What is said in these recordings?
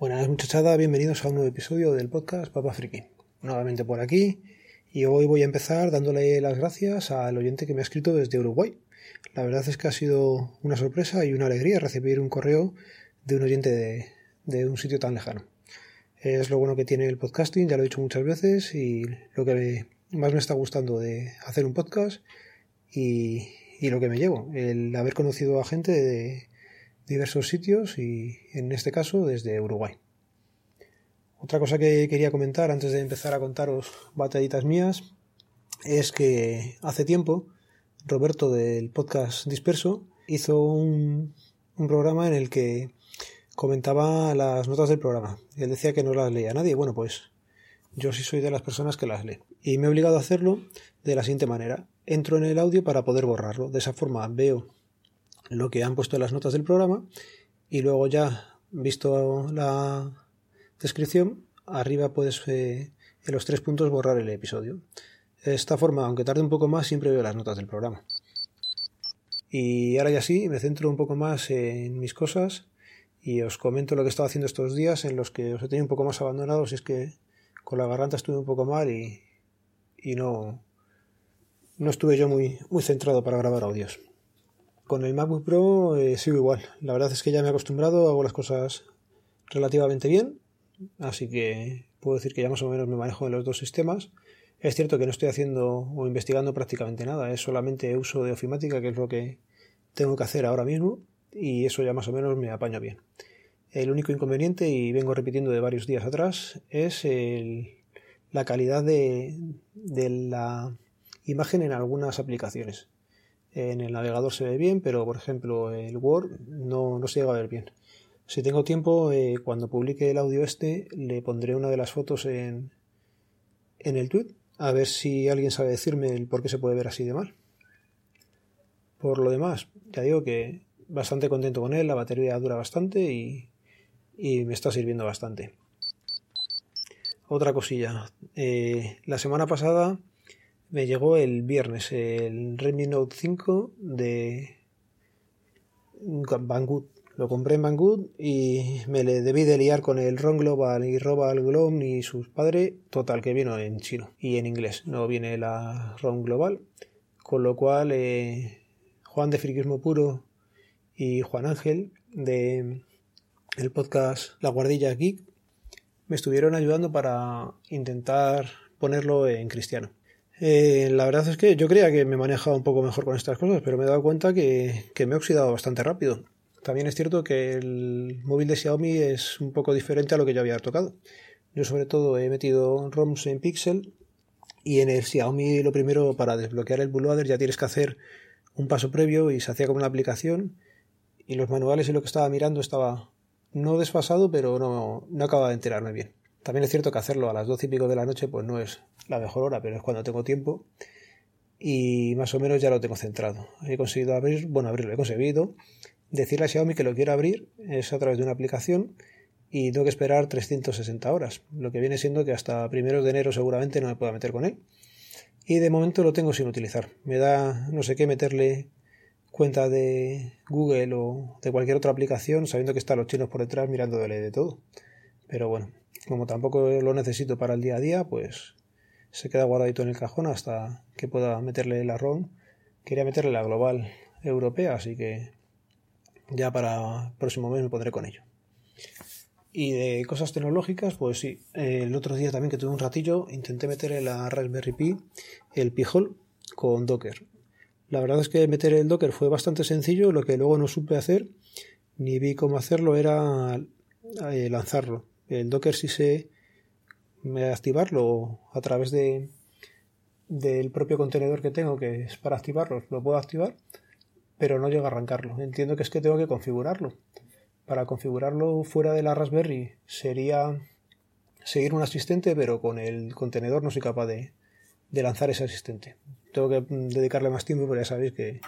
Buenas muchachada, bienvenidos a un nuevo episodio del podcast Papa Friki. Nuevamente por aquí y hoy voy a empezar dándole las gracias al oyente que me ha escrito desde Uruguay. La verdad es que ha sido una sorpresa y una alegría recibir un correo de un oyente de, un sitio tan lejano. Es lo bueno que tiene el podcasting, ya lo he dicho muchas veces y lo que más me está gustando de hacer un podcast y lo que me llevo, el haber conocido a gente de diversos sitios y en este caso desde Uruguay. Otra cosa que quería comentar antes de empezar a contaros batallitas mías es que hace tiempo Roberto del podcast Disperso hizo un, programa en el que comentaba las notas del programa. Él decía que no las leía nadie. Bueno, pues yo sí soy de las personas que las lee. Y me he obligado a hacerlo de la siguiente manera. Entro en el audio para poder borrarlo. De esa forma veo lo que han puesto en las notas del programa y luego ya visto la descripción arriba puedes eh, en los tres puntos borrar el episodio. De esta forma aunque tarde un poco más siempre veo las notas del programa. Y ahora ya sí me centro un poco más en mis cosas y os comento lo que he estado haciendo estos días en los que os he tenido un poco más abandonados y es que con la garganta estuve un poco mal y, y no no estuve yo muy, muy centrado para grabar audios con el MacBook Pro eh, sigo igual. La verdad es que ya me he acostumbrado, hago las cosas relativamente bien, así que puedo decir que ya más o menos me manejo en los dos sistemas. Es cierto que no estoy haciendo o investigando prácticamente nada, es solamente uso de ofimática, que es lo que tengo que hacer ahora mismo, y eso ya más o menos me apaña bien. El único inconveniente, y vengo repitiendo de varios días atrás, es la calidad de la imagen en algunas aplicaciones. En el navegador se ve bien, pero por ejemplo el Word no, no se llega a ver bien. Si tengo tiempo, eh, cuando publique el audio este, le pondré una de las fotos en, en el tweet, a ver si alguien sabe decirme el por qué se puede ver así de mal. Por lo demás, ya digo que bastante contento con él, la batería dura bastante y, y me está sirviendo bastante. Otra cosilla, eh, la semana pasada me llegó el viernes el Redmi Note 5 de Banggood. Lo compré en Banggood y me le debí de liar con el ROM Global y Robal Glom y sus padres. Total, que vino en chino y en inglés. No viene la ROM Global. Con lo cual, eh, Juan de Friquismo Puro y Juan Ángel de el podcast La Guardilla Geek me estuvieron ayudando para intentar ponerlo en cristiano. Eh, la verdad es que yo creía que me manejaba un poco mejor con estas cosas, pero me he dado cuenta que, me he oxidado bastante rápido. También es cierto que el móvil de Xiaomi es un poco diferente a lo que yo había tocado. Yo sobre todo he metido ROMs en Pixel y en el Xiaomi lo primero para desbloquear el bootloader ya tienes que hacer un paso previo y se hacía como una aplicación y los manuales y lo que estaba mirando estaba no desfasado pero no, no acababa de enterarme bien. También es cierto que hacerlo a las doce y pico de la noche pues no es la mejor hora, pero es cuando tengo tiempo y más o menos ya lo tengo centrado. He conseguido abrir, bueno, abrirlo, he conseguido decirle a Xiaomi que lo quiero abrir, es a través de una aplicación y tengo que esperar 360 horas, lo que viene siendo que hasta primeros de enero seguramente no me pueda meter con él. Y de momento lo tengo sin utilizar. Me da no sé qué meterle cuenta de Google o de cualquier otra aplicación sabiendo que están los chinos por detrás mirándole de todo. Pero bueno, como tampoco lo necesito para el día a día, pues se queda guardadito en el cajón hasta que pueda meterle la ROM. Quería meterle la global europea, así que ya para el próximo mes me pondré con ello. Y de cosas tecnológicas, pues sí, el otro día también que tuve un ratillo, intenté meter en la Raspberry Pi el Pi-hole con Docker. La verdad es que meter el Docker fue bastante sencillo, lo que luego no supe hacer, ni vi cómo hacerlo, era eh, lanzarlo. El Docker sí se activarlo a través de del propio contenedor que tengo que es para activarlo lo puedo activar pero no llega a arrancarlo. Entiendo que es que tengo que configurarlo. Para configurarlo fuera de la Raspberry sería seguir un asistente pero con el contenedor no soy capaz de, de lanzar ese asistente. Tengo que dedicarle más tiempo pero ya sabéis que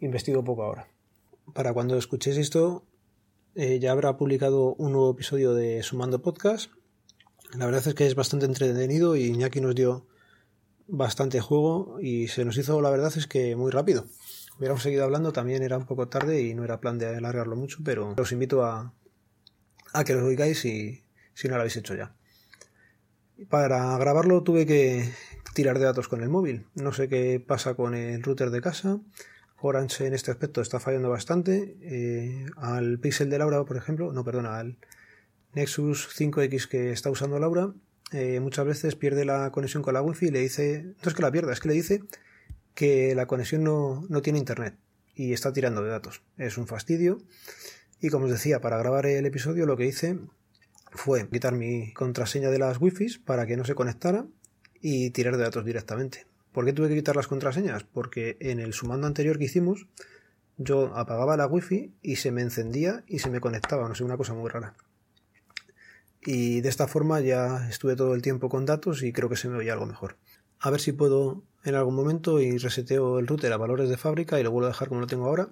investigo poco ahora. Para cuando escuchéis esto eh, ya habrá publicado un nuevo episodio de Sumando Podcast la verdad es que es bastante entretenido y Iñaki nos dio bastante juego y se nos hizo, la verdad es que muy rápido. Hubiéramos seguido hablando, también era un poco tarde y no era plan de alargarlo mucho, pero os invito a, a que los oigáis si, si no lo habéis hecho ya. Para grabarlo tuve que tirar de datos con el móvil. No sé qué pasa con el router de casa. Orange en este aspecto está fallando bastante. Eh, al Pixel de Laura, por ejemplo, no, perdona, al Nexus 5X que está usando Laura, eh, muchas veces pierde la conexión con la wifi y le dice, no es que la pierda, es que le dice que la conexión no, no tiene internet y está tirando de datos. Es un fastidio. Y como os decía, para grabar el episodio lo que hice fue quitar mi contraseña de las wifi para que no se conectara y tirar de datos directamente. ¿Por qué tuve que quitar las contraseñas? Porque en el sumando anterior que hicimos yo apagaba la wifi y se me encendía y se me conectaba, no sé, una cosa muy rara. Y de esta forma ya estuve todo el tiempo con datos y creo que se me oye algo mejor. A ver si puedo en algún momento y reseteo el router a valores de fábrica y lo vuelvo a dejar como lo tengo ahora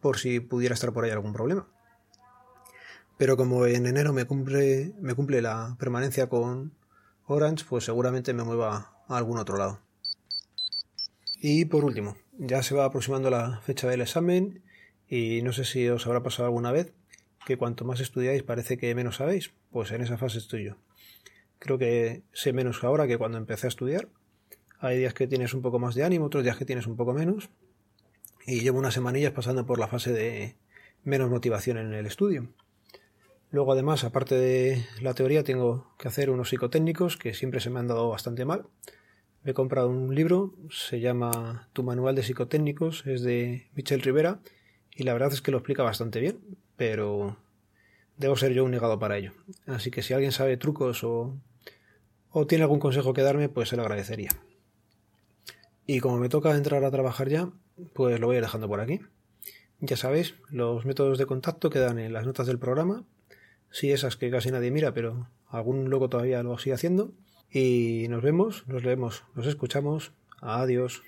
por si pudiera estar por ahí algún problema. Pero como en enero me cumple, me cumple la permanencia con Orange, pues seguramente me mueva a algún otro lado. Y por último, ya se va aproximando la fecha del examen y no sé si os habrá pasado alguna vez que cuanto más estudiáis parece que menos sabéis. Pues en esa fase estoy yo. Creo que sé menos ahora que cuando empecé a estudiar. Hay días que tienes un poco más de ánimo, otros días que tienes un poco menos. Y llevo unas semanillas pasando por la fase de menos motivación en el estudio. Luego, además, aparte de la teoría, tengo que hacer unos psicotécnicos que siempre se me han dado bastante mal. Me he comprado un libro, se llama Tu manual de psicotécnicos, es de Michel Rivera, y la verdad es que lo explica bastante bien, pero debo ser yo un negado para ello. Así que si alguien sabe trucos o, o tiene algún consejo que darme, pues se lo agradecería. Y como me toca entrar a trabajar ya, pues lo voy dejando por aquí. Ya sabéis, los métodos de contacto quedan en las notas del programa. Sí, esas que casi nadie mira, pero algún loco todavía lo sigue haciendo. Y nos vemos, nos leemos, nos escuchamos. Adiós.